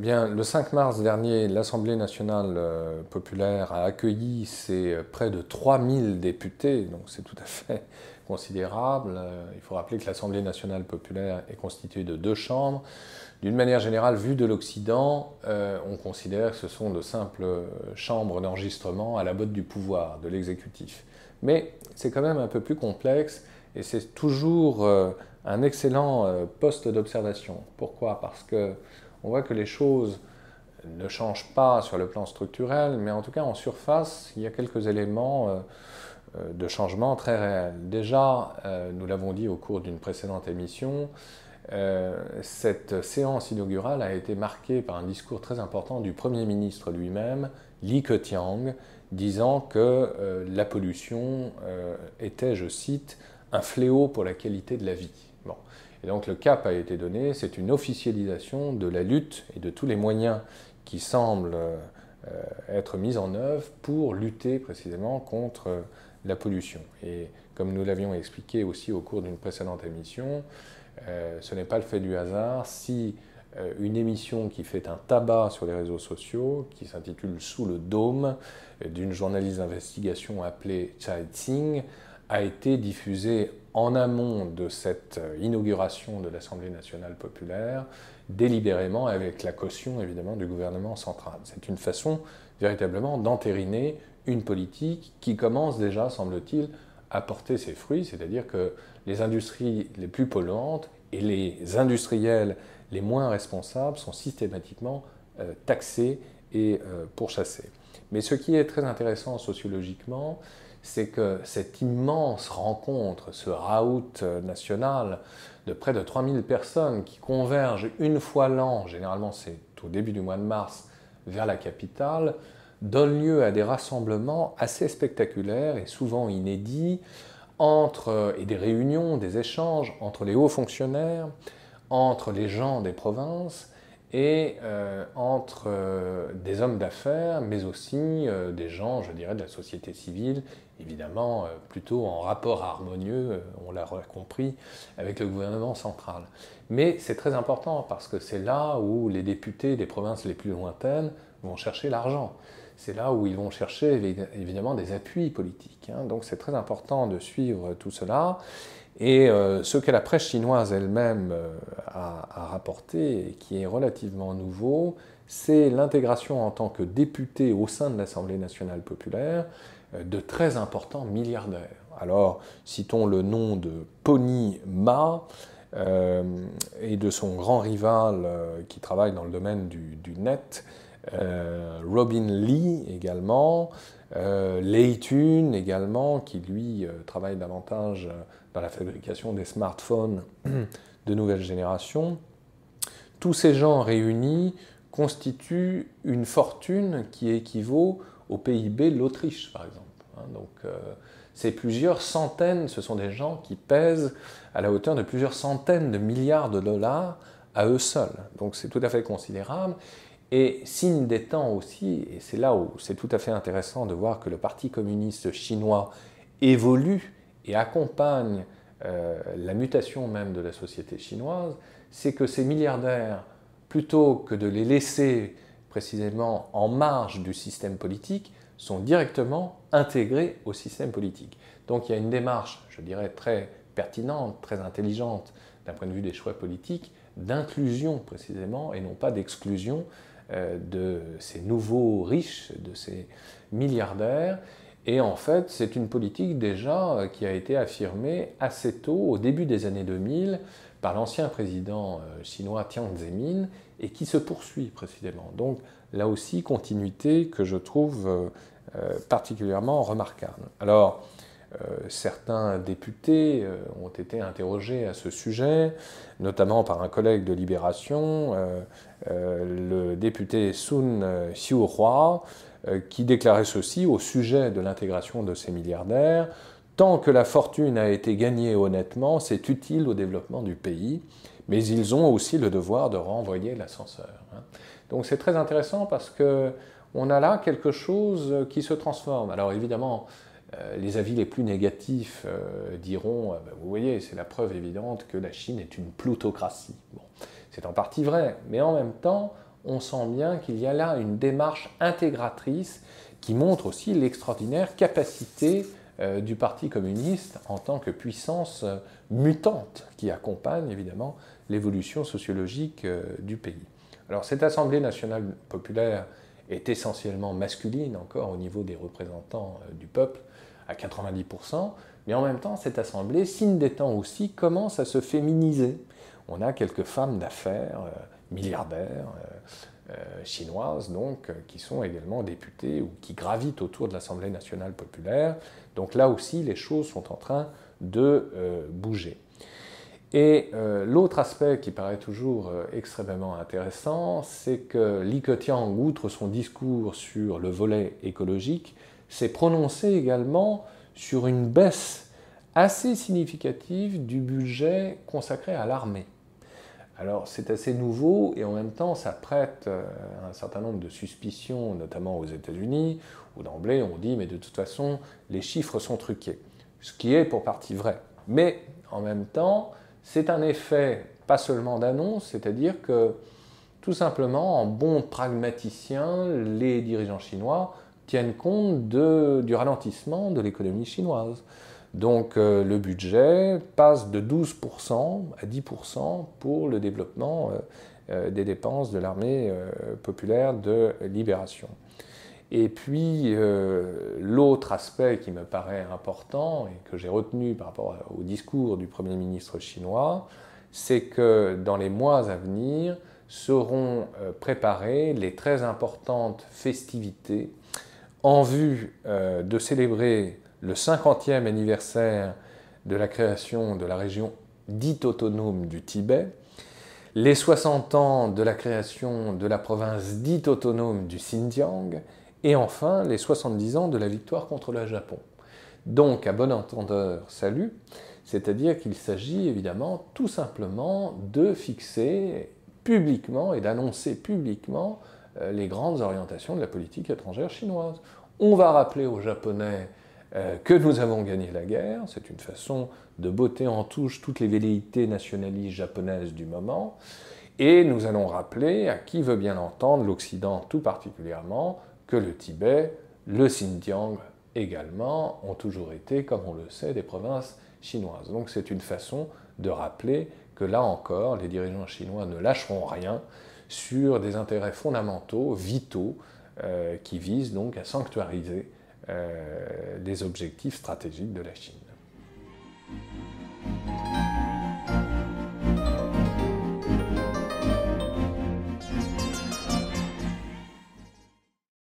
Eh bien, le 5 mars dernier, l'Assemblée nationale euh, populaire a accueilli ses euh, près de 3000 députés, donc c'est tout à fait considérable. Euh, il faut rappeler que l'Assemblée nationale populaire est constituée de deux chambres. D'une manière générale, vu de l'Occident, on considère que ce sont de simples chambres d'enregistrement à la botte du pouvoir, de l'exécutif. Mais c'est quand même un peu plus complexe et c'est toujours un excellent poste d'observation. Pourquoi? Parce que on voit que les choses ne changent pas sur le plan structurel, mais en tout cas en surface, il y a quelques éléments euh, euh, de changement très réels. Déjà, euh, nous l'avons dit au cours d'une précédente émission, cette séance inaugurale a été marquée par un discours très important du Premier ministre lui-même, Li Keqiang, disant que la pollution était, je cite, un fléau pour la qualité de la vie. Et donc le cap a été donné, c'est une officialisation de la lutte et de tous les moyens qui semblent euh, être mis en œuvre pour lutter précisément contre la pollution. Et comme nous l'avions expliqué aussi au cours d'une précédente émission, euh, ce n'est pas le fait du hasard si euh, une émission qui fait un tabac sur les réseaux sociaux, qui s'intitule Sous le dôme, d'une journaliste d'investigation appelée Chai Tsing, a été diffusée en amont de cette euh, inauguration de l'Assemblée nationale populaire, délibérément avec la caution évidemment du gouvernement central. C'est une façon véritablement d'entériner une politique qui commence déjà, semble-t-il, à porter ses fruits, c'est-à-dire que les industries les plus polluantes et les industriels les moins responsables sont systématiquement euh, taxés et euh, pourchassés. Mais ce qui est très intéressant sociologiquement, c'est que cette immense rencontre, ce raout national de près de 3000 personnes qui convergent une fois l'an, généralement c'est au début du mois de mars, vers la capitale, donne lieu à des rassemblements assez spectaculaires et souvent inédits, entre, et des réunions, des échanges entre les hauts fonctionnaires, entre les gens des provinces, et euh, entre euh, des hommes d'affaires, mais aussi euh, des gens, je dirais, de la société civile, évidemment plutôt en rapport harmonieux, on l'a compris, avec le gouvernement central. Mais c'est très important parce que c'est là où les députés des provinces les plus lointaines vont chercher l'argent. C'est là où ils vont chercher évidemment des appuis politiques. Hein. Donc c'est très important de suivre tout cela. Et euh, ce que la presse chinoise elle-même euh, a, rapporté, qui est relativement nouveau, c'est l'intégration en tant que député au sein de l'Assemblée nationale populaire euh, de très importants milliardaires. Alors, citons le nom de Pony Ma et de son grand rival qui travaille dans le domaine du net, Robin Lee également, Lei Tun également, qui lui travaille davantage dans la fabrication des smartphones de nouvelle génération, tous ces gens réunis constituent une fortune qui équivaut au PIB de l'Autriche, par exemple. Hein. Donc, euh, c'est plusieurs centaines, ce sont des gens qui pèsent à la hauteur de plusieurs centaines de milliards de dollars à eux seuls. Donc, c'est tout à fait considérable. Et signe des temps aussi, et c'est là où c'est tout à fait intéressant de voir que le Parti communiste chinois évolue et accompagne euh, la mutation même de la société chinoise, c'est que ces milliardaires, plutôt que de les laisser précisément en marge du système politique, sont directement intégrés au système politique. Donc il y a une démarche, je dirais, très pertinente, très intelligente d'un point de vue des choix politiques, d'inclusion précisément, et non pas d'exclusion de ces nouveaux riches, de ces milliardaires, et en fait, c'est une politique déjà euh, qui a été affirmée assez tôt, au début des années 2000, par l'ancien président euh, chinois Jiang Zemin, et qui se poursuit précisément. Donc là aussi, continuité que je trouve euh, particulièrement remarquable. Alors, certains députés ont été interrogés à ce sujet, notamment par un collègue de Libération, le député Sun Xiuhua, euh, qui déclarait ceci au sujet de l'intégration de ces milliardaires. Tant que la fortune a été gagnée honnêtement, c'est utile au développement du pays, mais ils ont aussi le devoir de renvoyer l'ascenseur. Hein. Donc c'est très intéressant parce que on a là quelque chose qui se transforme. Alors évidemment, euh, les avis les plus négatifs euh, diront, ben, vous voyez, c'est la preuve évidente que la Chine est une plutocratie. Bon, c'est en partie vrai, mais en même temps, on sent bien qu'il y a là une démarche intégratrice qui montre aussi l'extraordinaire capacité euh, du Parti communiste en tant que puissance euh, mutante qui accompagne évidemment l'évolution sociologique euh, du pays. Alors cette Assemblée nationale populaire est essentiellement masculine encore au niveau des représentants du peuple à 90%, mais en même temps cette Assemblée, signe des temps aussi, commence à se féminiser. On a quelques femmes d'affaires, milliardaires, euh, chinoises, donc, euh, qui sont également députées ou qui gravitent autour de l'Assemblée nationale populaire. Donc là aussi, les choses sont en train de euh, bouger. Et l'autre aspect qui paraît toujours extrêmement intéressant, c'est que Li Keqiang, outre son discours sur le volet écologique, s'est prononcé également sur une baisse assez significative du budget consacré à l'armée. Alors c'est assez nouveau et en même temps ça prête euh, un certain nombre de suspicions, notamment aux États-Unis, où d'emblée on dit mais de toute façon les chiffres sont truqués, ce qui est pour partie vrai. Mais en même temps c'est un effet pas seulement d'annonce, c'est-à-dire que tout simplement en bon pragmaticien, les dirigeants chinois tiennent compte du ralentissement de l'économie chinoise. Donc euh, le budget passe de 12% à 10% pour le développement euh, euh, des dépenses de l'armée populaire de libération. Et puis l'autre aspect qui me paraît important et que j'ai retenu par rapport au discours du Premier ministre chinois, c'est que dans les mois à venir seront préparées les très importantes festivités en vue de célébrer le 50e anniversaire de la création de la région dite autonome du Tibet, les 60 ans de la création de la province dite autonome du Xinjiang, et enfin les 70 ans de la victoire contre le Japon. Donc, à bon entendeur, salut, c'est-à-dire qu'il s'agit évidemment tout simplement de fixer publiquement et d'annoncer publiquement euh, les grandes orientations de la politique étrangère chinoise. On va rappeler aux Japonais euh, que nous avons gagné la guerre. C'est une façon de botter en touche toutes les velléités nationalistes japonaises du moment. Et nous allons rappeler, à qui veut bien l'entendre, l'Occident tout particulièrement, que le Tibet, le Xinjiang également, ont toujours été, comme on le sait, des provinces chinoises. Donc c'est une façon de rappeler que là encore, les dirigeants chinois ne lâcheront rien sur des intérêts fondamentaux, vitaux, euh, qui visent donc à sanctuariser euh, des objectifs stratégiques de la Chine.